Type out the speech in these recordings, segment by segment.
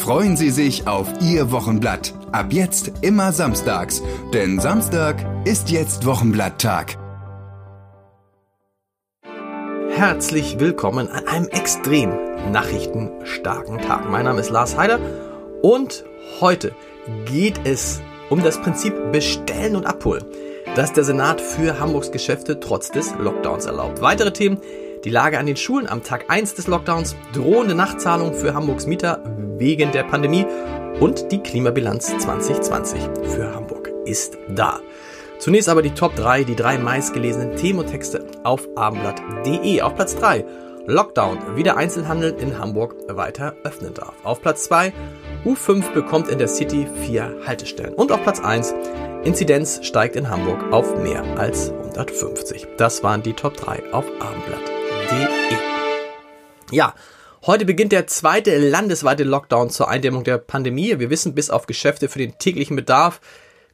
Freuen Sie sich auf Ihr Wochenblatt. Ab jetzt immer samstags, denn Samstag ist jetzt Wochenblatttag. Herzlich willkommen an einem extrem nachrichtenstarken Tag. Mein Name ist Lars Heider und heute geht es um das Prinzip Bestellen und Abholen, das der Senat für Hamburgs Geschäfte trotz des Lockdowns erlaubt. Weitere Themen die Lage an den Schulen am Tag 1 des Lockdowns, drohende Nachtzahlungen für Hamburgs Mieter wegen der Pandemie und die Klimabilanz 2020 für Hamburg ist da. Zunächst aber die Top 3, die drei meistgelesenen Themen und Texte auf abendblatt.de. Auf Platz 3 Lockdown, wie der Einzelhandel in Hamburg weiter öffnen darf. Auf Platz 2 U5 bekommt in der City vier Haltestellen. Und auf Platz 1 Inzidenz steigt in Hamburg auf mehr als 150. Das waren die Top 3 auf Abendblatt www.ftf.de. Ja, heute beginnt der zweite landesweite Lockdown zur Eindämmung der Pandemie. Wir wissen, bis auf Geschäfte für den täglichen Bedarf,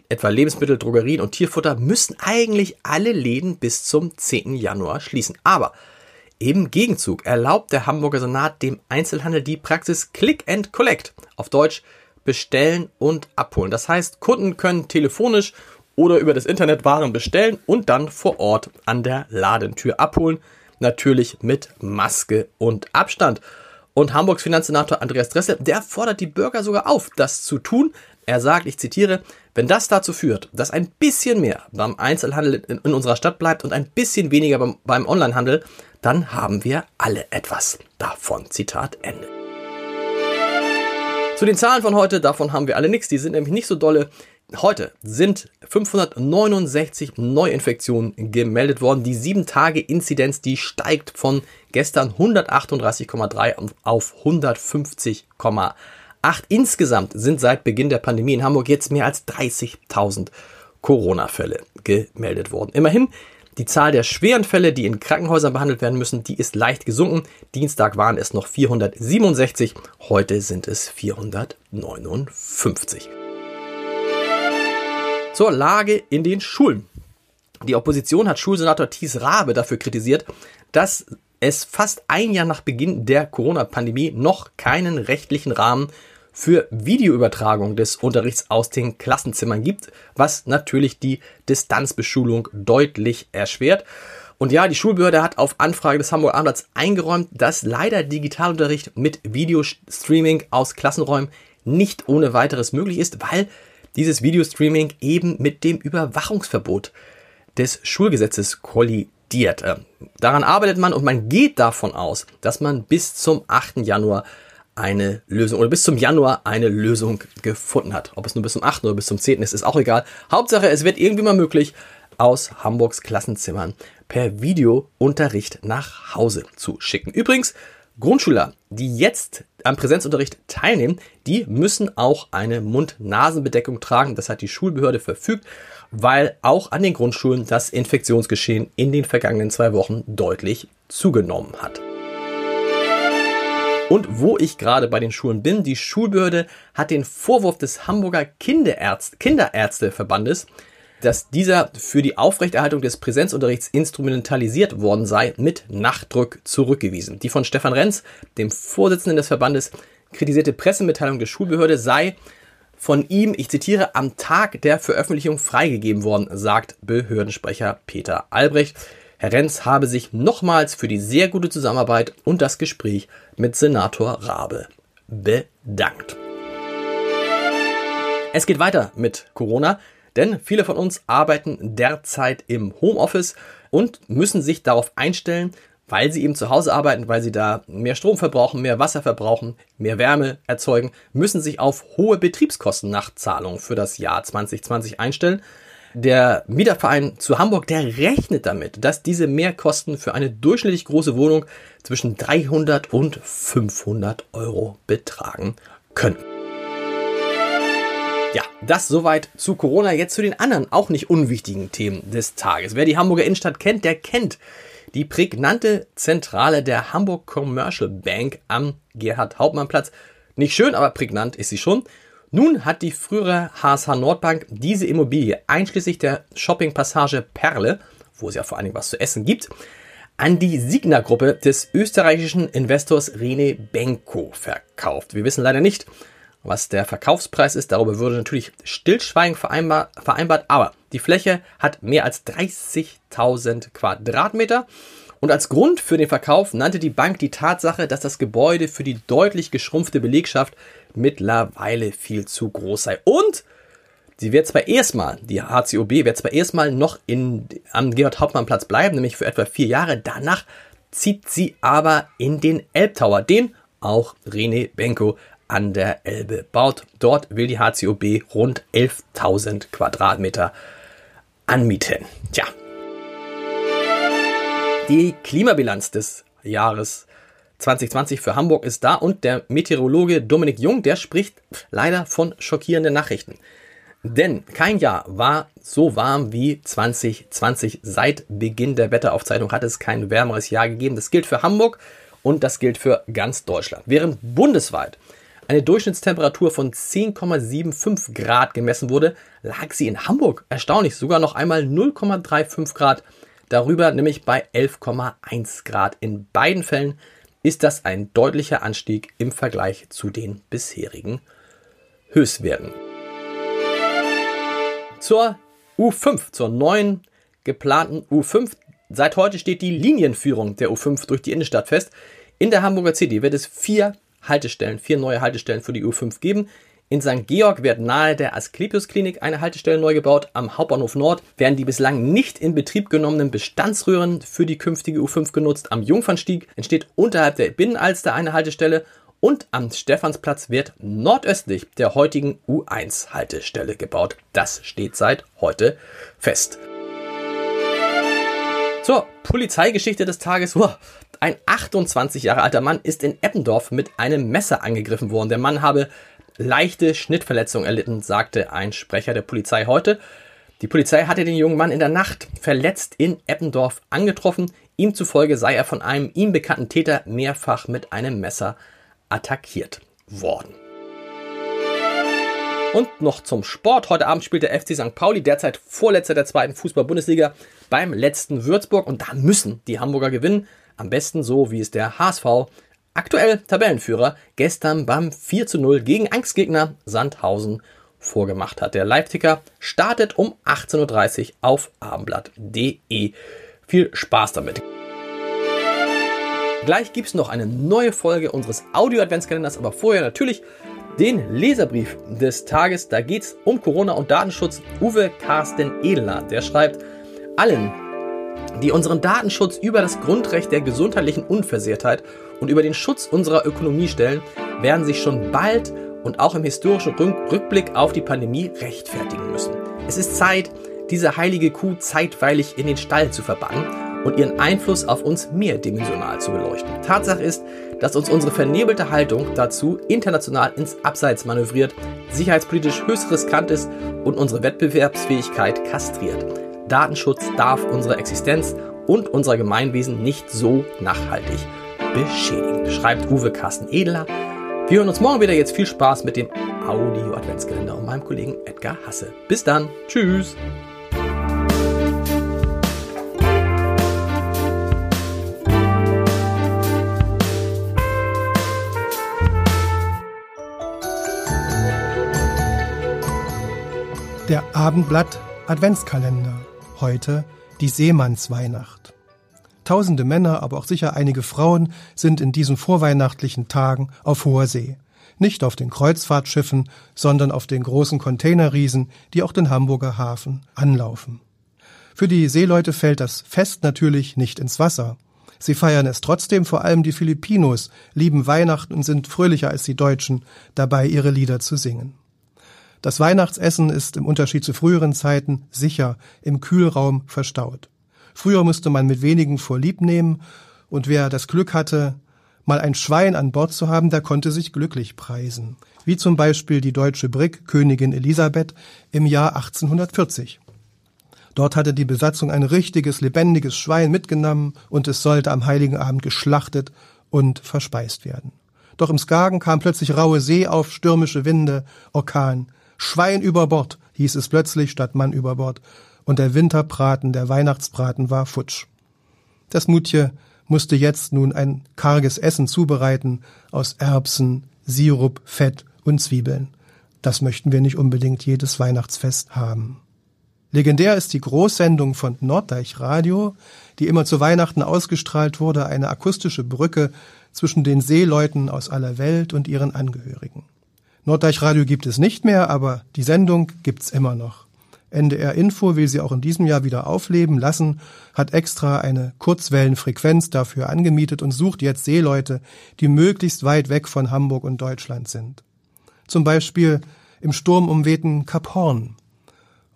etwa Lebensmittel, Drogerien und Tierfutter, müssen eigentlich alle Läden bis zum 10. Januar schließen. Aber im Gegenzug erlaubt der Hamburger Senat dem Einzelhandel die Praxis Click and Collect. Auf Deutsch bestellen und abholen. Das heißt, Kunden können telefonisch oder über das Internet Waren bestellen und dann vor Ort an der Ladentür abholen natürlich mit Maske und Abstand. Und Hamburgs Finanzsenator Andreas Dressel, der fordert die Bürger sogar auf, das zu tun. Er sagt, ich zitiere, wenn das dazu führt, dass ein bisschen mehr beim Einzelhandel in, in unserer Stadt bleibt und ein bisschen weniger beim, beim Onlinehandel, dann haben wir alle etwas davon. Zitat Ende. Zu den Zahlen von heute, davon haben wir alle nichts. Die sind nämlich nicht so dolle. Heute sind 569 Neuinfektionen gemeldet worden. Die 7-Tage-Inzidenz, die steigt von gestern 138,3 auf 150,8. Insgesamt sind seit Beginn der Pandemie in Hamburg jetzt mehr als 30.000 Corona-Fälle gemeldet worden. Immerhin, die Zahl der schweren Fälle, die in Krankenhäusern behandelt werden müssen, die ist leicht gesunken. Dienstag waren es noch 467, heute sind es 459 zur Lage in den Schulen. Die Opposition hat Schulsenator Thies Rabe dafür kritisiert, dass es fast ein Jahr nach Beginn der Corona-Pandemie noch keinen rechtlichen Rahmen für Videoübertragung des Unterrichts aus den Klassenzimmern gibt, was natürlich die Distanzbeschulung deutlich erschwert. Und ja, die Schulbehörde hat auf Anfrage des Hamburger Abendblatts eingeräumt, dass leider Digitalunterricht mit Videostreaming aus Klassenräumen nicht ohne weiteres möglich ist, weil dieses Videostreaming eben mit dem Überwachungsverbot des Schulgesetzes kollidiert. Ähm, daran arbeitet man und man geht davon aus, dass man bis zum 8. Januar eine Lösung oder bis zum Januar eine Lösung gefunden hat. Ob es nur bis zum 8. oder bis zum 10. ist, ist auch egal. Hauptsache, es wird irgendwie mal möglich, aus Hamburgs Klassenzimmern per Videounterricht nach Hause zu schicken. Übrigens, Grundschüler, die jetzt am Präsenzunterricht teilnehmen, die müssen auch eine Mund-Nasen-Bedeckung tragen. Das hat die Schulbehörde verfügt, weil auch an den Grundschulen das Infektionsgeschehen in den vergangenen zwei Wochen deutlich zugenommen hat. Und wo ich gerade bei den Schulen bin, die Schulbehörde hat den Vorwurf des Hamburger Kinderärzte, Kinderärzteverbandes dass dieser für die Aufrechterhaltung des Präsenzunterrichts instrumentalisiert worden sei, mit Nachdruck zurückgewiesen. Die von Stefan Renz, dem Vorsitzenden des Verbandes, kritisierte Pressemitteilung der Schulbehörde sei von ihm, ich zitiere, am Tag der Veröffentlichung freigegeben worden, sagt Behördensprecher Peter Albrecht. Herr Renz habe sich nochmals für die sehr gute Zusammenarbeit und das Gespräch mit Senator Rabe bedankt. Es geht weiter mit Corona. Denn viele von uns arbeiten derzeit im Homeoffice und müssen sich darauf einstellen, weil sie eben zu Hause arbeiten, weil sie da mehr Strom verbrauchen, mehr Wasser verbrauchen, mehr Wärme erzeugen, müssen sich auf hohe Betriebskosten nach Zahlung für das Jahr 2020 einstellen. Der Mieterverein zu Hamburg, der rechnet damit, dass diese Mehrkosten für eine durchschnittlich große Wohnung zwischen 300 und 500 Euro betragen können. Ja, das soweit zu Corona. Jetzt zu den anderen, auch nicht unwichtigen Themen des Tages. Wer die Hamburger Innenstadt kennt, der kennt die prägnante Zentrale der Hamburg Commercial Bank am Gerhard-Hauptmann-Platz. Nicht schön, aber prägnant ist sie schon. Nun hat die frühere HSH Nordbank diese Immobilie einschließlich der Shoppingpassage Perle, wo es ja vor allen Dingen was zu essen gibt, an die Signa-Gruppe des österreichischen Investors Rene Benko verkauft. Wir wissen leider nicht, was der Verkaufspreis ist. Darüber würde natürlich Stillschweigen vereinbar, vereinbart, aber die Fläche hat mehr als 30.000 Quadratmeter. Und als Grund für den Verkauf nannte die Bank die Tatsache, dass das Gebäude für die deutlich geschrumpfte Belegschaft mittlerweile viel zu groß sei. Und sie wird zwar erstmal, die HCOB wird zwar erstmal noch in, am Georg-Hauptmann-Platz bleiben, nämlich für etwa vier Jahre. Danach zieht sie aber in den Elbtower, den auch René Benko an der Elbe baut. Dort will die HCOB rund 11.000 Quadratmeter anmieten. Tja. Die Klimabilanz des Jahres 2020 für Hamburg ist da und der Meteorologe Dominik Jung, der spricht leider von schockierenden Nachrichten. Denn kein Jahr war so warm wie 2020. Seit Beginn der Wetteraufzeichnung hat es kein wärmeres Jahr gegeben. Das gilt für Hamburg und das gilt für ganz Deutschland. Während bundesweit eine Durchschnittstemperatur von 10,75 Grad gemessen wurde, lag sie in Hamburg erstaunlich sogar noch einmal 0,35 Grad darüber, nämlich bei 11,1 Grad. In beiden Fällen ist das ein deutlicher Anstieg im Vergleich zu den bisherigen Höchstwerten. Zur U5, zur neuen geplanten U5. Seit heute steht die Linienführung der U5 durch die Innenstadt fest. In der Hamburger City wird es vier Haltestellen, vier neue Haltestellen für die U5 geben. In St. Georg wird nahe der Asklepios Klinik eine Haltestelle neu gebaut. Am Hauptbahnhof Nord werden die bislang nicht in Betrieb genommenen Bestandsröhren für die künftige U5 genutzt. Am Jungfernstieg entsteht unterhalb der Binnenalster eine Haltestelle und am Stephansplatz wird nordöstlich der heutigen U1 Haltestelle gebaut. Das steht seit heute fest. Zur Polizeigeschichte des Tages. Ein 28 Jahre alter Mann ist in Eppendorf mit einem Messer angegriffen worden. Der Mann habe leichte Schnittverletzung erlitten, sagte ein Sprecher der Polizei heute. Die Polizei hatte den jungen Mann in der Nacht verletzt in Eppendorf angetroffen. Ihm zufolge sei er von einem ihm bekannten Täter mehrfach mit einem Messer attackiert worden. Und noch zum Sport. Heute Abend spielt der FC St. Pauli, derzeit Vorletzter der zweiten Fußball-Bundesliga, beim letzten Würzburg. Und da müssen die Hamburger gewinnen. Am besten so, wie es der HSV aktuell Tabellenführer, gestern beim 4 zu 0 gegen Angstgegner Sandhausen vorgemacht hat. Der Live-Ticker startet um 18.30 Uhr auf abendblatt.de. Viel Spaß damit. Gleich gibt es noch eine neue Folge unseres Audio-Adventskalenders, aber vorher natürlich den Leserbrief des Tages. Da geht es um Corona und Datenschutz. Uwe Carsten Edler, der schreibt, allen, die unseren Datenschutz über das Grundrecht der gesundheitlichen Unversehrtheit und über den Schutz unserer Ökonomie stellen, werden sich schon bald und auch im historischen Rückblick auf die Pandemie rechtfertigen müssen. Es ist Zeit, diese heilige Kuh zeitweilig in den Stall zu verbannen und ihren Einfluss auf uns mehrdimensional zu beleuchten. Tatsache ist, dass uns unsere vernebelte Haltung dazu international ins Abseits manövriert, sicherheitspolitisch höchst riskant ist und unsere Wettbewerbsfähigkeit kastriert. Datenschutz darf unsere Existenz und unser Gemeinwesen nicht so nachhaltig beschädigen, schreibt Uwe Carsten Edler. Wir hören uns morgen wieder. Jetzt viel Spaß mit dem Audio Adventskalender und meinem Kollegen Edgar Hasse. Bis dann. Tschüss. Der Abendblatt Adventskalender. Heute die Seemannsweihnacht. Tausende Männer, aber auch sicher einige Frauen sind in diesen vorweihnachtlichen Tagen auf hoher See. Nicht auf den Kreuzfahrtschiffen, sondern auf den großen Containerriesen, die auch den Hamburger Hafen anlaufen. Für die Seeleute fällt das Fest natürlich nicht ins Wasser. Sie feiern es trotzdem, vor allem die Filipinos lieben Weihnachten und sind fröhlicher als die Deutschen, dabei ihre Lieder zu singen. Das Weihnachtsessen ist im Unterschied zu früheren Zeiten sicher im Kühlraum verstaut. Früher musste man mit wenigen vorlieb nehmen und wer das Glück hatte, Mal ein Schwein an Bord zu haben, der konnte sich glücklich preisen. Wie zum Beispiel die deutsche Brig Königin Elisabeth im Jahr 1840. Dort hatte die Besatzung ein richtiges, lebendiges Schwein mitgenommen und es sollte am heiligen Abend geschlachtet und verspeist werden. Doch im Skagen kam plötzlich raue See auf, stürmische Winde, Orkan. Schwein über Bord, hieß es plötzlich statt Mann über Bord. Und der Winterbraten, der Weihnachtsbraten war futsch. Das Mutje musste jetzt nun ein karges Essen zubereiten aus Erbsen, Sirup, Fett und Zwiebeln. Das möchten wir nicht unbedingt jedes Weihnachtsfest haben. Legendär ist die Großsendung von Norddeich Radio, die immer zu Weihnachten ausgestrahlt wurde, eine akustische Brücke zwischen den Seeleuten aus aller Welt und ihren Angehörigen. Norddeich Radio gibt es nicht mehr, aber die Sendung gibt's immer noch. NDR Info will sie auch in diesem Jahr wieder aufleben lassen, hat extra eine Kurzwellenfrequenz dafür angemietet und sucht jetzt Seeleute, die möglichst weit weg von Hamburg und Deutschland sind. Zum Beispiel im sturmumwehten Kap Horn,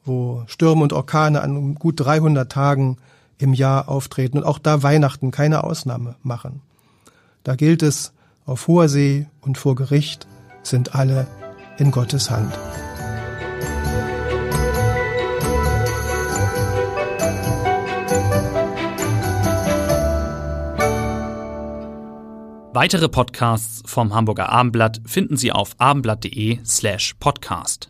wo Stürme und Orkane an gut 300 Tagen im Jahr auftreten und auch da Weihnachten keine Ausnahme machen. Da gilt es, auf hoher See und vor Gericht sind alle in Gottes Hand. Weitere Podcasts vom Hamburger Abendblatt finden Sie auf abendblatt.de slash podcast.